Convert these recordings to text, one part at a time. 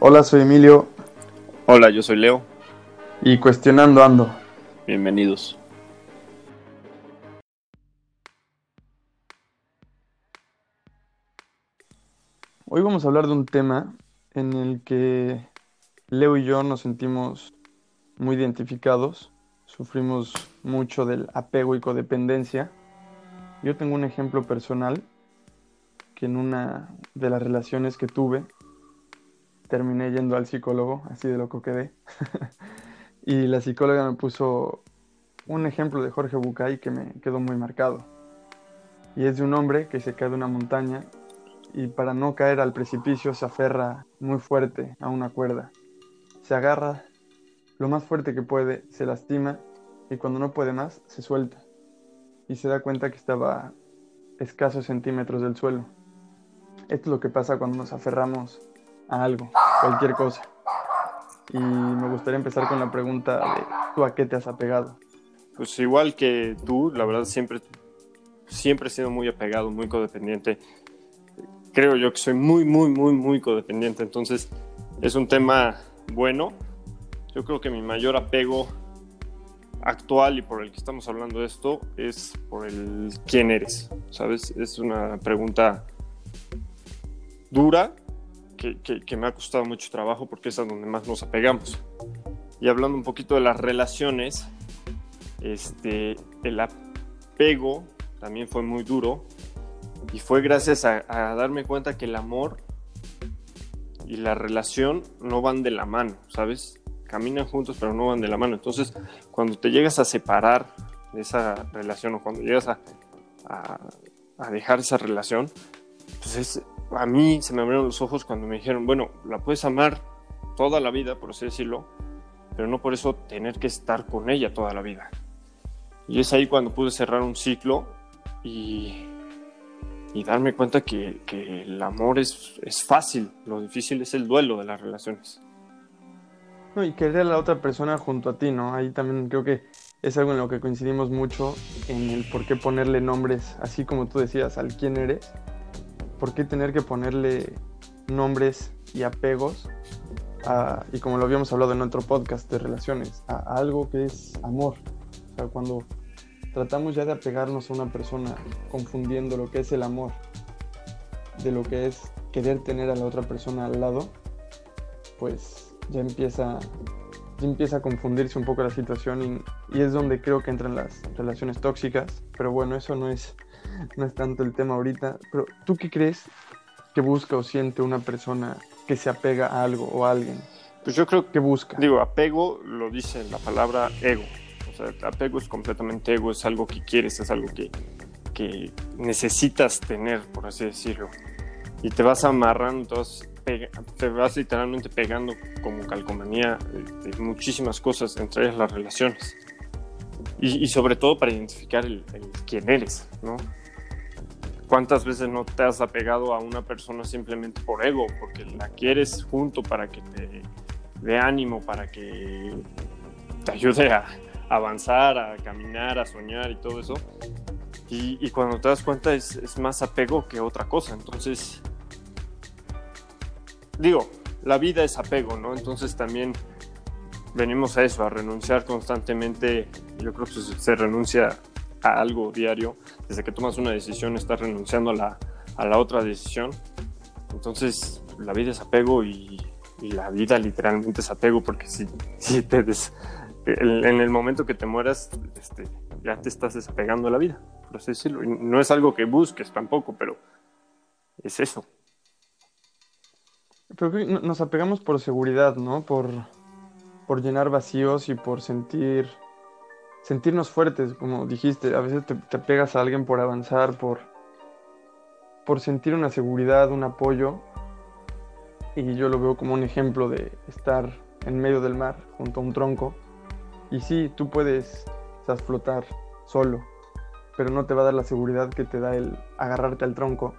Hola, soy Emilio Hola, yo soy Leo. y cuestionando ando. Bienvenidos. Hoy vamos a hablar de un tema en el que Leo y yo nos sentimos muy identificados, sufrimos mucho del apego y codependencia. Yo tengo un ejemplo personal que en una de las relaciones que tuve terminé yendo al psicólogo, así de loco quedé. y la psicóloga me puso un ejemplo de Jorge Bucay que me quedó muy marcado. Y es de un hombre que se cae de una montaña y para no caer al precipicio se aferra muy fuerte a una cuerda. Se agarra lo más fuerte que puede, se lastima y cuando no puede más se suelta y se da cuenta que estaba escasos centímetros del suelo. Esto es lo que pasa cuando nos aferramos a algo, cualquier cosa. Y me gustaría empezar con la pregunta de ¿tú a qué te has apegado? Pues igual que tú, la verdad siempre, siempre he sido muy apegado, muy codependiente. Creo yo que soy muy, muy, muy, muy codependiente. Entonces es un tema bueno. Yo creo que mi mayor apego actual y por el que estamos hablando de esto es por el quién eres. ¿Sabes? Es una pregunta dura que, que, que me ha costado mucho trabajo porque es a donde más nos apegamos. Y hablando un poquito de las relaciones, este, el apego también fue muy duro y fue gracias a, a, darme cuenta que el amor y la relación no van de la mano, ¿sabes? Caminan juntos pero no van de la mano. Entonces, cuando te llegas a separar de esa relación o cuando llegas a, a, a dejar esa relación, pues es, a mí se me abrieron los ojos cuando me dijeron, bueno, la puedes amar toda la vida, por así decirlo, pero no por eso tener que estar con ella toda la vida. Y es ahí cuando pude cerrar un ciclo y, darme cuenta que, que el amor es, es, fácil, lo difícil es el duelo de las relaciones. No, y querer a la otra persona junto a ti, ¿no? Ahí también creo que es algo en lo que coincidimos mucho, en el por qué ponerle nombres, así como tú decías, al quién eres. ¿Por qué tener que ponerle nombres y apegos a, y como lo habíamos hablado en otro podcast de relaciones, a, algo que es amor? Cuando tratamos ya de apegarnos a una persona confundiendo lo que es el amor de lo que es querer tener a la otra persona al lado, pues ya empieza, empieza a confundirse un poco la situación y, y, es donde creo que entran las relaciones tóxicas. Pero bueno, eso no es, no es tanto el tema ahorita. Pero ¿tú qué crees que busca o siente una persona que se apega a algo o a alguien? Pues yo creo que busca. Digo, apego lo dice la palabra ego. O sea, apego es completamente ego, es algo que quieres, es algo que, que necesitas tener, por así decirlo. Y te vas amarrando, te vas, pega, te vas literalmente pegando como calcomanía de, de, muchísimas cosas, entre ellas las relaciones. Y, sobre todo para identificar el, quién eres, ¿no? ¿Cuántas veces no te has apegado a una persona simplemente por ego, porque la quieres junto para que te dé ánimo, para que te ayude a, avanzar, a caminar, a soñar y todo eso. Y, y cuando te das cuenta es, es, más apego que otra cosa. Entonces, digo, la vida es apego, ¿no? Entonces también venimos a eso, a renunciar constantemente. Yo creo que se renuncia a algo diario. Desde que tomas una decisión estás renunciando a la, a la otra decisión. Entonces, la vida es apego y, la vida literalmente es apego porque si, si te des, en el momento que te mueras, este, ya te estás desapegando de la vida, por así decirlo. No es algo que busques tampoco, pero es eso. Pero nos apegamos por seguridad, ¿no? Por, por llenar vacíos y por sentir sentirnos fuertes, como dijiste. A veces te, te pegas a alguien por avanzar, por, por sentir una seguridad, un apoyo. Y yo lo veo como un ejemplo de estar en medio del mar, junto a un tronco y sí, tú puedes flotar solo, pero no te va a dar la seguridad que te da el agarrarte al tronco,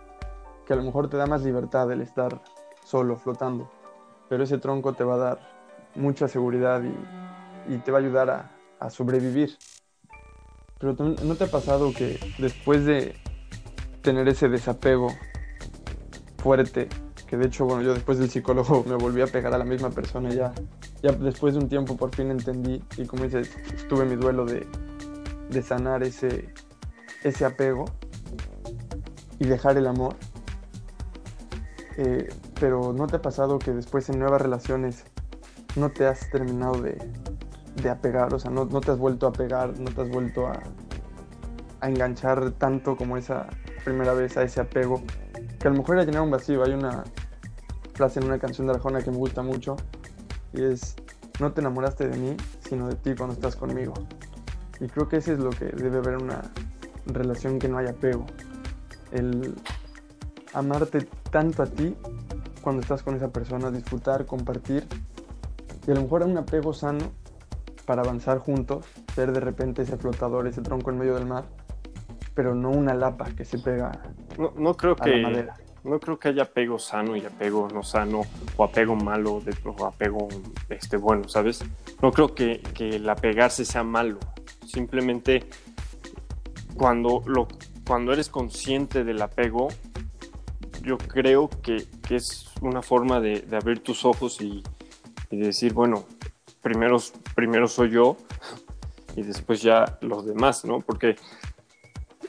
que a lo mejor te da más libertad el estar solo, flotando, pero ese tronco te va a dar mucha seguridad y, te va a ayudar a, a, sobrevivir. Pero ¿no te ha pasado que después de tener ese desapego fuerte, que de hecho, bueno, yo después del psicólogo me volví a pegar a la misma persona ya, ya después de un tiempo por fin entendí y como dices, tuve mi duelo de, de sanar ese, ese apego y dejar el amor. Eh, pero ¿no te ha pasado que después en nuevas relaciones no te has terminado de, de apegar? O sea, no, no, te has vuelto a pegar, no te has vuelto a, a enganchar tanto como esa primera vez a ese apego, que a lo mejor era llenar un vacío. Hay una frase en una canción de Arjona que me gusta mucho y es, no te enamoraste de mí, sino de ti cuando estás conmigo. Y creo que ese es lo que debe haber una relación que no haya apego. El amarte tanto a ti cuando estás con esa persona, disfrutar, compartir. Y a lo mejor un apego sano para avanzar juntos, ser de repente ese flotador, ese tronco en medio del mar, pero no una lapa que se pega no, no creo a que la madera. no creo que haya apego sano y apego no sano o apego malo de, o apego este bueno sabes no creo que, que el apegarse sea malo simplemente cuando lo cuando eres consciente del apego yo creo que, que es una forma de, abrir tus ojos y, decir bueno primero primero soy yo y después ya los demás no porque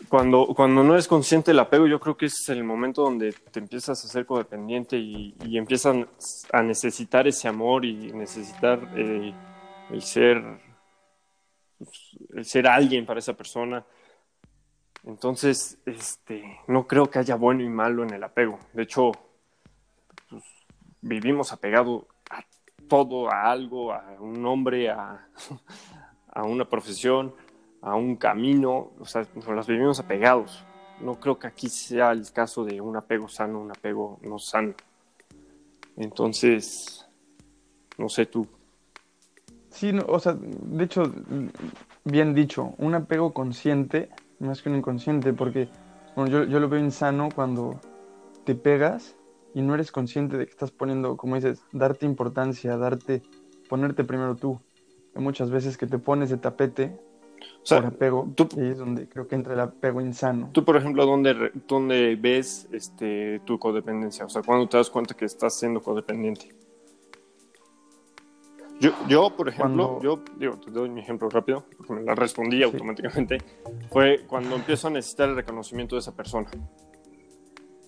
cuando, cuando no eres consciente del apego, yo creo que es el momento donde te empiezas a ser codependiente y, y empiezan a necesitar ese amor y necesitar eh, el ser el ser alguien para esa persona. Entonces, este, no creo que haya bueno y malo en el apego. De hecho, pues, vivimos apegado a todo, a algo, a un hombre, a, a una profesión a un camino, o sea, nos las vivimos apegados. No creo que aquí sea el caso de un apego sano, un apego no sano. Entonces, no sé tú. Sí, no, o sea, de hecho, bien dicho, un apego consciente más que un inconsciente, porque bueno, yo, yo lo veo insano cuando te pegas y no eres consciente de que estás poniendo, como dices, darte importancia, darte, ponerte primero tú. Hay muchas veces que te pones de tapete O sea, por apego, tú- y es donde creo que entra el apego insano. tú, por ejemplo, ¿dónde, dónde ves este, tu codependencia? O sea, ¿cuándo te das cuenta que estás siendo codependiente? Yo, yo por ejemplo, Cuando- yo digo, te doy mi ejemplo rápido, porque me la respondí automáticamente, fue cuando empiezo a necesitar el reconocimiento de esa persona.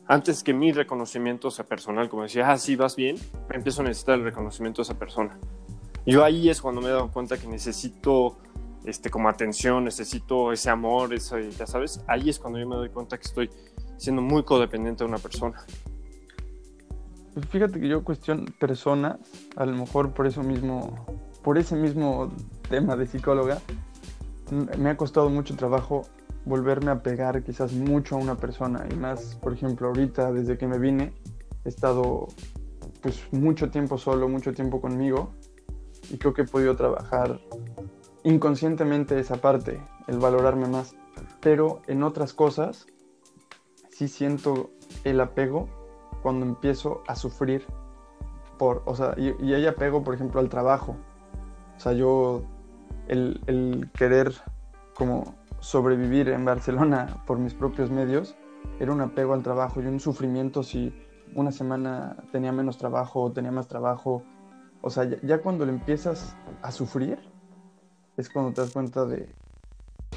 Antes que mi reconocimiento sea personal, como decía, ah, sí, vas bien, empiezo a necesitar el reconocimiento de esa persona. Yo ahí es cuando me he dado cuenta que necesito este, como atención, necesito ese amor, ese, ya sabes, ahí es cuando yo me doy cuenta que estoy siendo muy codependiente de una persona. Pues fíjate que yo cuestión personas, a lo mejor por eso mismo, por ese mismo tema de psicóloga, me ha costado mucho trabajo volverme a pegar quizás mucho a una persona. Y más, por ejemplo, ahorita desde que me vine he estado pues mucho tiempo solo, mucho tiempo conmigo. Y creo que he podido trabajar inconscientemente esa parte, el valorarme más, pero en otras cosas sí siento el apego cuando empiezo a sufrir por, o sea, y, y hay apego, por ejemplo, al trabajo. O sea, yo, el, el querer como sobrevivir en Barcelona por mis propios medios, era un apego al trabajo y un sufrimiento si una semana tenía menos trabajo o tenía más trabajo. O sea, ya, ya cuando le empiezas a sufrir, es cuando te das cuenta de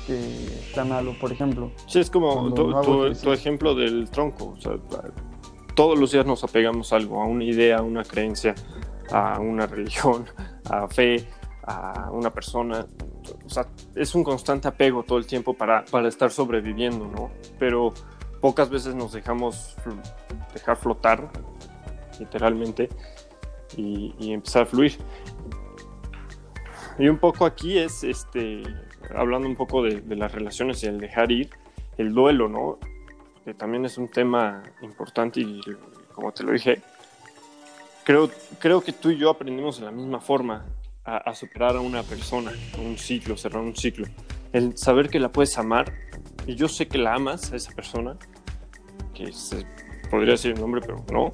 que está malo. Por ejemplo, Sí, es como tu, no tu- tu ejemplo del tronco. O sea, todos los días nos apegamos a algo, a una idea, a una creencia, a una religión, a fe, a una persona. O sea, es un constante apego todo el tiempo para, para estar sobreviviendo, ¿no? Pero pocas veces nos dejamos dejar flotar, literalmente, y, y empezar a fluir. Y un poco aquí es, este, hablando un poco de, de las relaciones y el dejar ir, el duelo, ¿no? Que también es un tema importante y como te lo dije, creo, creo que tú y yo aprendimos de la misma forma a, superar a una persona, un ciclo, cerrar un ciclo. El saber que la puedes amar, y yo sé que la amas a esa persona, que podría decir el nombre, pero no,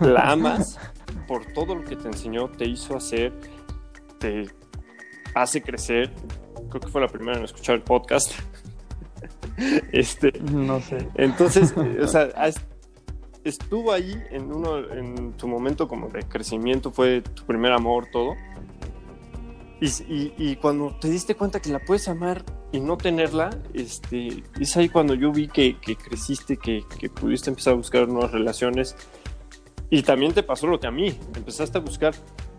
la amas por todo lo que te enseñó, te hizo hacer, te hace crecer. Creo que fue la primera en escuchar el podcast. este, no sé. entonces, o sea, estuvo ahí en uno, en tu momento como de crecimiento, fue tu primer amor, todo. Y, cuando te diste cuenta que la puedes amar y no tenerla, este, es ahí cuando yo vi que, creciste, que, que, pudiste empezar a buscar nuevas relaciones. Y también te pasó lo que a mí, empezaste a buscar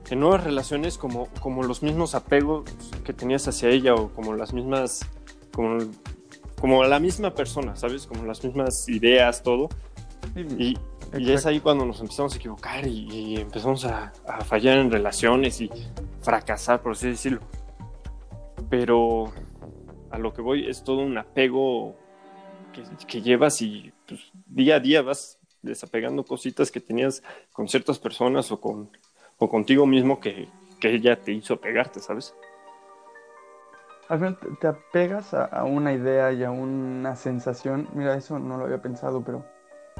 en nuevas relaciones como, como los mismos apegos que tenías hacia ella o como las mismas, como, como la misma persona, ¿sabes? Como las mismas ideas, todo. Y, y es ahí cuando nos empezamos a equivocar y, empezamos a, fallar en relaciones y fracasar, por así decirlo. Pero a lo que voy es todo un apego que, llevas y pues, día a día vas desapegando cositas que tenías con ciertas personas o, con, o contigo mismo que, que ella te hizo pegarte, ¿sabes? Al final te apegas a una idea y a una sensación. Mira, eso no lo había pensado, pero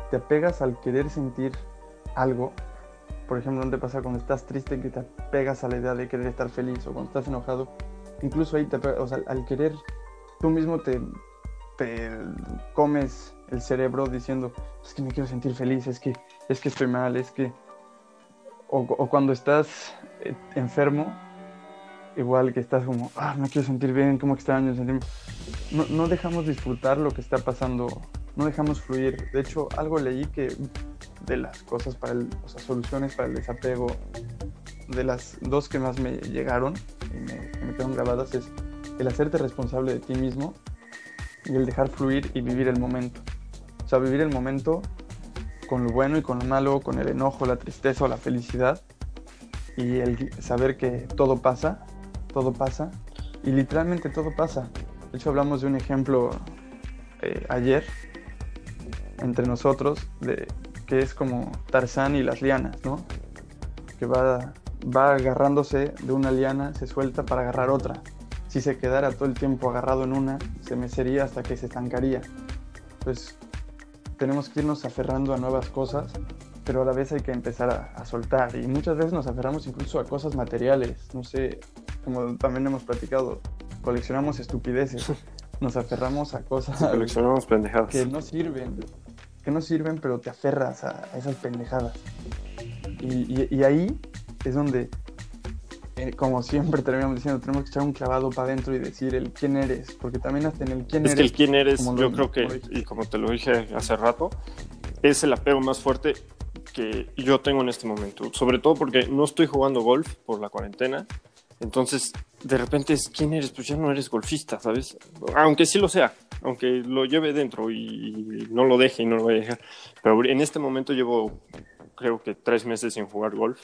te apegas al querer sentir algo. Por ejemplo, ¿dónde pasa cuando estás triste que te apegas a la idea de querer estar feliz o cuando estás enojado? Incluso ahí te o sea, al querer, tú mismo te, te comes el cerebro diciendo, es que me quiero sentir feliz, es que, es que estoy mal, es que... O, cuando estás eh, enfermo, igual que estás como, ah, me quiero sentir bien, como extraño. No, no dejamos disfrutar lo que está pasando no dejamos fluir. De hecho, algo leí que de las cosas para el, o sea, soluciones para el desapego, de las dos que más me llegaron y me, me quedaron grabadas es el hacerte responsable de ti mismo y el dejar fluir y vivir el momento. O sea, vivir el momento con lo bueno y con lo malo, con el enojo, la tristeza o la felicidad y el saber que todo pasa, todo pasa y literalmente todo pasa. De hecho, hablamos de un ejemplo eh, ayer entre nosotros, de, que es como Tarzán y las lianas, ¿no? Que va, va agarrándose de una liana, se suelta para agarrar otra. Si se quedara todo el tiempo agarrado en una, se mecería hasta que se estancaría. Pues tenemos que irnos aferrando a nuevas cosas, pero a la vez hay que empezar a, a soltar. Y muchas veces nos aferramos incluso a cosas materiales. No sé, como también hemos platicado, coleccionamos estupideces. Nos aferramos a cosas coleccionamos pendejadas. que no sirven que no sirven, pero te aferras a, esas pendejadas. Y, ahí es donde, eh, como siempre terminamos diciendo, tenemos que echar un clavado para adentro y decir el quién eres, porque también hasta en el quién eres. Es que el quién eres, yo creo que, y como te lo dije hace rato, es el apego más fuerte que yo tengo en este momento. Sobre todo porque no estoy jugando golf por la cuarentena. Entonces, de repente es quién eres, pues ya no eres golfista, ¿sabes? Aunque sí lo sea, aunque lo lleve dentro y, no lo deje y no lo voy a dejar. Pero en este momento llevo, creo que tres meses sin jugar golf.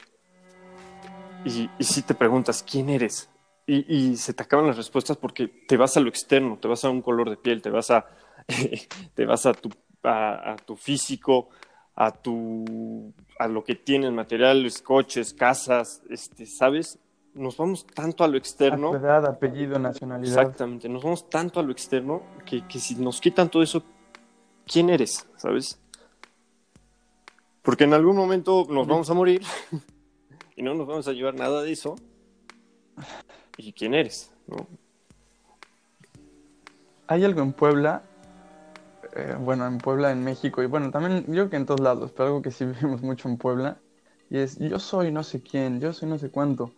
Y, y si te preguntas, ¿quién eres? Y, se te acaban las respuestas porque te vas a lo externo, te vas a un color de piel, te vas a, te vas a tu, a, tu físico, a, tu, a lo que tienes, materiales, coches, casas, este, ¿sabes? Nos vamos tanto a lo externo. Edad, apellido, nacionalidad. Exactamente, nos vamos tanto a lo externo que, si nos quitan todo eso, ¿quién eres? ¿Sabes? Porque en algún momento nos vamos a morir y no nos vamos a llevar nada de eso. ¿Y quién eres? Hay algo en Puebla, eh, bueno, en Puebla, en México, y bueno, también yo creo que en todos lados, pero algo que sí vivimos mucho en Puebla, y es yo soy no sé quién, yo soy no sé cuánto.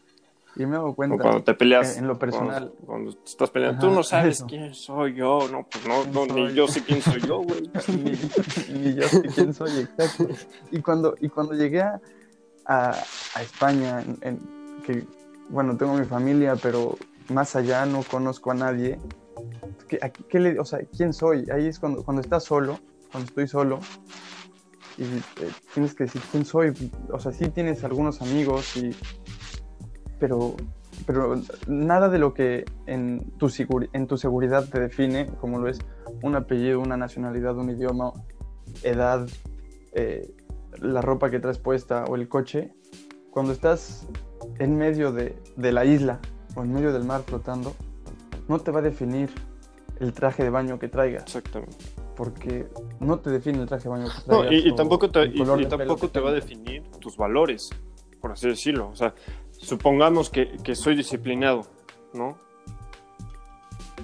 Y me hago cuenta. cuando te peleas. En lo personal. Cuando, estás peleando, tú no sabes quién soy yo. No, pues no, ni yo sé quién soy yo, güey. ni, yo sé quién soy, exacto. Y cuando, y cuando llegué a, a, España, en, que, bueno, tengo mi familia, pero más allá no conozco a nadie. ¿Qué, qué le, o sea, ¿quién soy? Ahí es cuando, cuando estás solo, cuando estoy solo, y eh, tienes que decir quién soy. O sea, sí tienes algunos amigos y pero, pero nada de lo que en tu, en tu seguridad te define, como lo es un apellido, una nacionalidad, un idioma, edad, eh, la ropa que traes puesta o el coche, cuando estás en medio de, de, la isla o en medio del mar flotando, no te va a definir el traje de baño que traigas. Exactamente. Porque no te define el traje de baño que traigas. No, y, tampoco te, y, tampoco te va a definir tus valores, por así decirlo. O sea, supongamos que, soy disciplinado, ¿no?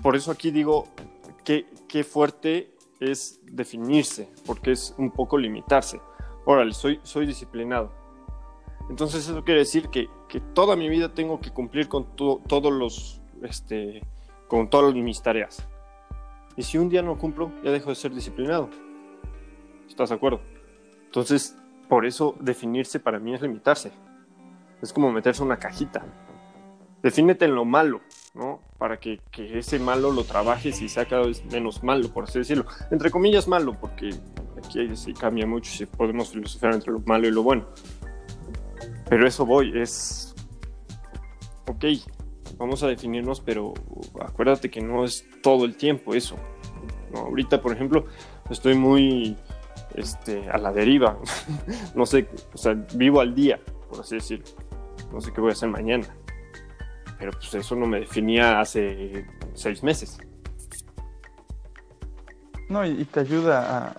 Por eso aquí digo que qué fuerte es definirse, porque es un poco limitarse. órale, soy, soy disciplinado. Entonces eso quiere decir que, toda mi vida tengo que cumplir con todos los, este, con todas mis tareas. Y si un día no cumplo, ya dejo de ser disciplinado. ¿Estás de acuerdo? Entonces, por eso definirse para mí es limitarse. Es como meterse en una cajita. Defínete en lo malo, ¿no? Para que, ese malo lo trabajes y sea cada vez menos malo, por así decirlo. Entre comillas malo, porque aquí sí cambia mucho si podemos filosofar entre lo malo y lo bueno. Pero eso voy, es... Ok, vamos a definirnos, pero acuérdate que no es todo el tiempo eso. Ahorita, por ejemplo, estoy muy este, a la deriva. no sé, o sea, vivo al día, por así decirlo. No sé qué voy a hacer mañana. Pero pues eso no me definía hace seis meses. No, y, te ayuda a...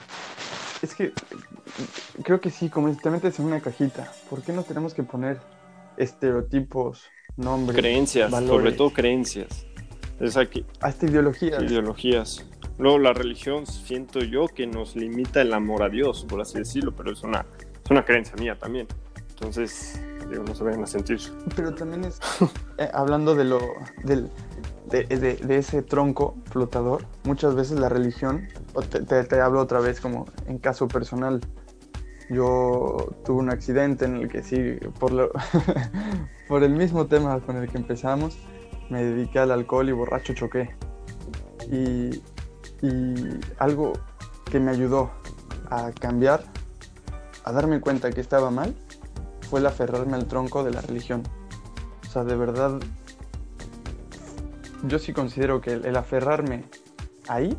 Es que creo que sí, como te metes en una cajita, ¿por qué no tenemos que poner estereotipos, nombres? Creencias, sobre todo creencias. Es aquí. Hasta ideologías. Ideologías. Luego la religión siento yo que nos limita el amor a Dios, por así decirlo, pero es una, es una creencia mía también. Entonces, digo, no se vayan a sentir. Pero también es, eh, hablando de lo, del, de, de, ese tronco flotador, muchas veces la religión, te, te, hablo otra vez como en caso personal, yo tuve un accidente en el que sí, por, lo, por el mismo tema con el que empezamos, me dediqué al alcohol y borracho choqué. Y y algo que me ayudó a cambiar, a darme cuenta que estaba mal, fue el aferrarme al tronco de la religión. O sea, de verdad, yo sí considero que el, aferrarme ahí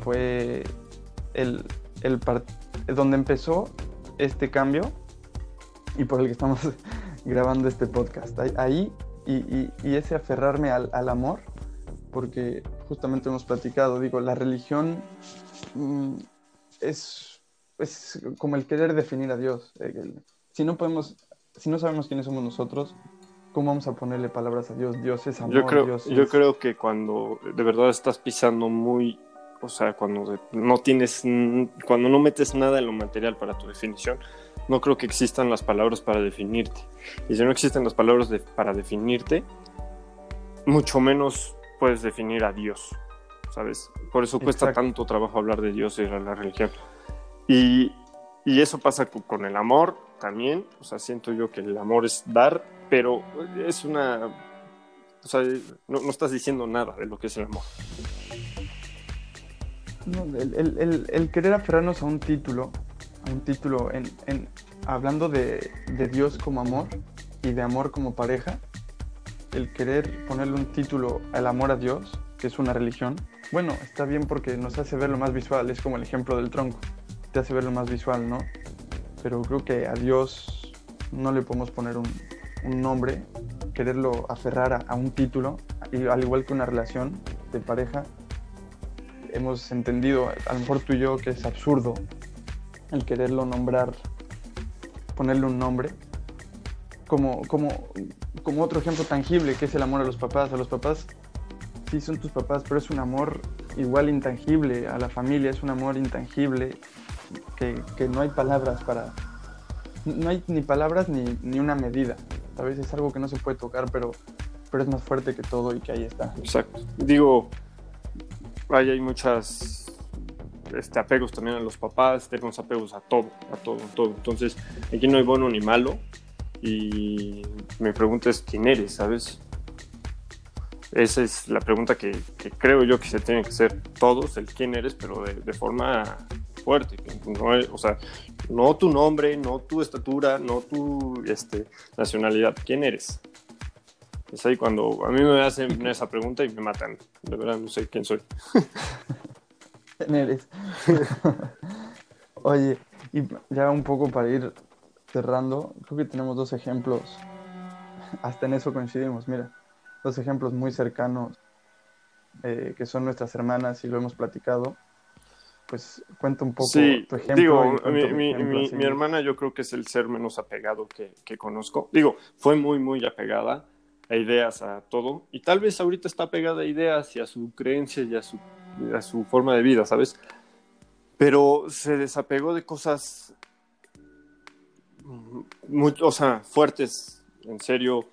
fue el, el donde empezó este cambio y por el que estamos grabando este podcast. Ahí y, ese aferrarme al, al amor porque justamente hemos platicado, digo, la religión mm, es, es, como el querer definir a Dios. Eh, si no podemos, si no sabemos quiénes somos nosotros, ¿cómo vamos a ponerle palabras a Dios? Dios es amor. Yo creo, Dios yo creo que cuando de verdad estás pisando muy, o sea, cuando no tienes, cuando no metes nada en lo material para tu definición, no creo que existan las palabras para definirte. Y si no existen las palabras para definirte, mucho menos puedes definir a Dios, ¿sabes? Por eso cuesta tanto trabajo hablar de Dios y de la religión. Y, y eso pasa con el amor también, o sea, siento yo que el amor es dar, pero es una... O sea, no, no estás diciendo nada de lo que es el amor. el, el, el, querer aferrarnos a un título, a un título en, en hablando de, de Dios como amor y de amor como pareja, el querer ponerle un título al amor a Dios, que es una religión, bueno, está bien porque nos hace ver lo más visual, es como el ejemplo del tronco, te hace ver lo más visual, ¿no? Pero creo que a Dios no le podemos poner un, nombre, quererlo aferrar a, un título, al igual que una relación de pareja, hemos entendido, a lo mejor tú y yo, que es absurdo el quererlo nombrar, ponerle un nombre, como, como, como otro ejemplo tangible que es el amor a los papás. A los papás sí son tus papás, pero es un amor igual intangible. A la familia es un amor intangible que, que no hay palabras para... No hay ni palabras ni, ni una medida. A veces es algo que no se puede tocar, pero, pero es más fuerte que todo y que ahí está. Exacto. Digo, ahí hay muchas este, apegos también a los papás, tenemos apegos a todo, a todo, a todo. Entonces, aquí no hay bueno ni malo, y me preguntas quién eres, ¿sabes? Esa es la pregunta que, creo yo que se tiene que hacer todos, el quién eres, pero de, forma fuerte. No, o sea, no tu nombre, no tu estatura, no tu este, nacionalidad, ¿quién eres? Es ahí cuando a mí me hacen esa pregunta y me matan. De verdad no sé quién soy. ¿Quién eres? Oye, y ya un poco para ir cerrando, creo que tenemos dos ejemplos, hasta en eso coincidimos, mira, dos ejemplos muy cercanos eh, que son nuestras hermanas y lo hemos platicado. Pues cuenta un poco tu ejemplo. Digo, mi, hermana yo creo que es el ser menos apegado que, que conozco. Digo, fue muy, muy apegada a ideas, a todo. Y tal vez ahorita está apegada a ideas y a su creencia y a su, a su forma de vida, ¿sabes? Pero se desapegó de cosas muy, o sea, fuertes, en serio,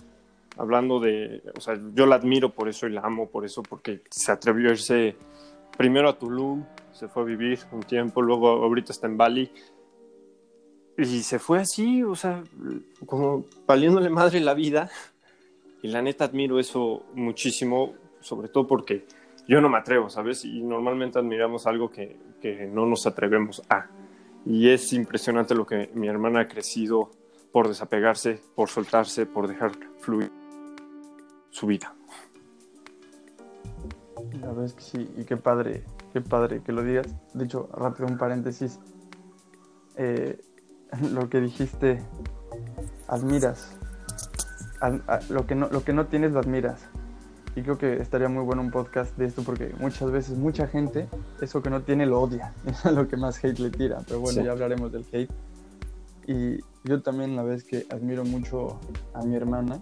hablando de, o sea, yo la admiro por eso y la amo por eso, porque se atrevió a irse primero a Tulum, se fue a vivir un tiempo, luego ahorita está en Bali, y se fue así, o sea, como valiéndole madre la vida, y la neta admiro eso muchísimo, sobre todo porque yo no me atrevo, ¿sabes? Y normalmente admiramos algo que, que no nos atrevemos a. Y es impresionante lo que mi hermana ha crecido por desapegarse, por soltarse, por dejar fluir su vida. La verdad es que sí, y qué padre, qué padre que lo digas. De hecho, rápido un paréntesis. Eh, lo que dijiste, admiras. lo, que no, lo que no tienes, lo admiras. Y creo que estaría muy bueno un podcast de esto porque muchas veces mucha gente eso que no tiene lo odia. Es lo que más hate le tira. Pero bueno, ya hablaremos del hate. Y yo también la vez que admiro mucho a mi hermana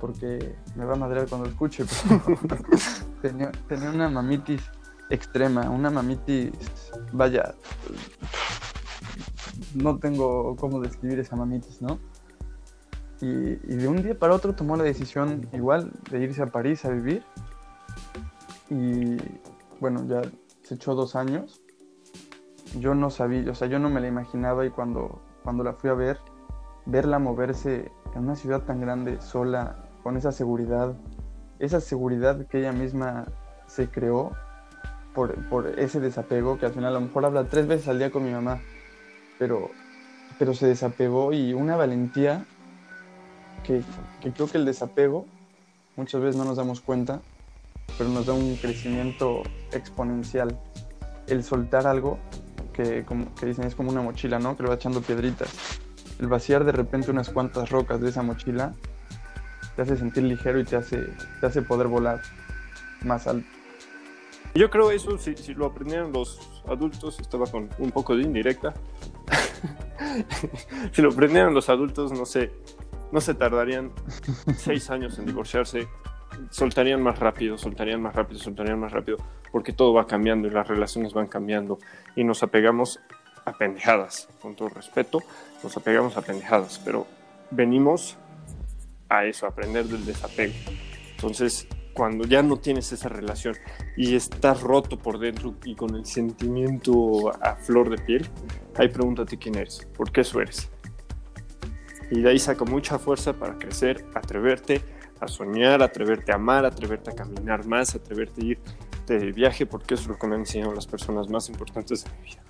porque me va a madrear cuando lo escuche. tenía, una mamitis extrema, una mamitis, vaya, no tengo cómo describir esa mamitis, ¿no? Y, de un día para otro tomó la decisión igual de irse a París a vivir. Y bueno, ya se echó dos años. Yo no sabía, o sea, yo no me la imaginaba y cuando, cuando la fui a ver, verla moverse en una ciudad tan grande, sola, con esa seguridad, esa seguridad que ella misma se creó por, por ese desapego, que al final a lo mejor habla tres veces al día con mi mamá, pero, pero se desapegó y una valentía que, creo que el desapego muchas veces no nos damos cuenta, pero nos da un crecimiento exponencial. El soltar algo que, como, que dicen es como una mochila, ¿no? Que le va echando piedritas. El vaciar de repente unas cuantas rocas de esa mochila te hace sentir ligero y te hace, te hace poder volar más alto. Yo creo eso, si, si lo aprendieran los adultos, estaba con un poco de indirecta, si lo aprendieran los adultos, no sé, no se tardarían seis años en divorciarse, soltarían más rápido, soltarían más rápido, soltarían más rápido, porque todo va cambiando y las relaciones van cambiando y nos apegamos a pendejadas, con todo respeto, nos apegamos a pendejadas, pero venimos a eso, aprender del desapego. Entonces, cuando ya no tienes esa relación y estás roto por dentro y con el sentimiento a flor de piel, ahí pregúntate quién eres, por qué eso eres. Y de ahí saca mucha fuerza para crecer, atreverte a soñar, atreverte a amar, atreverte a caminar más, atreverte a ir de viaje, porque eso es lo que me han enseñado las personas más importantes de mi vida.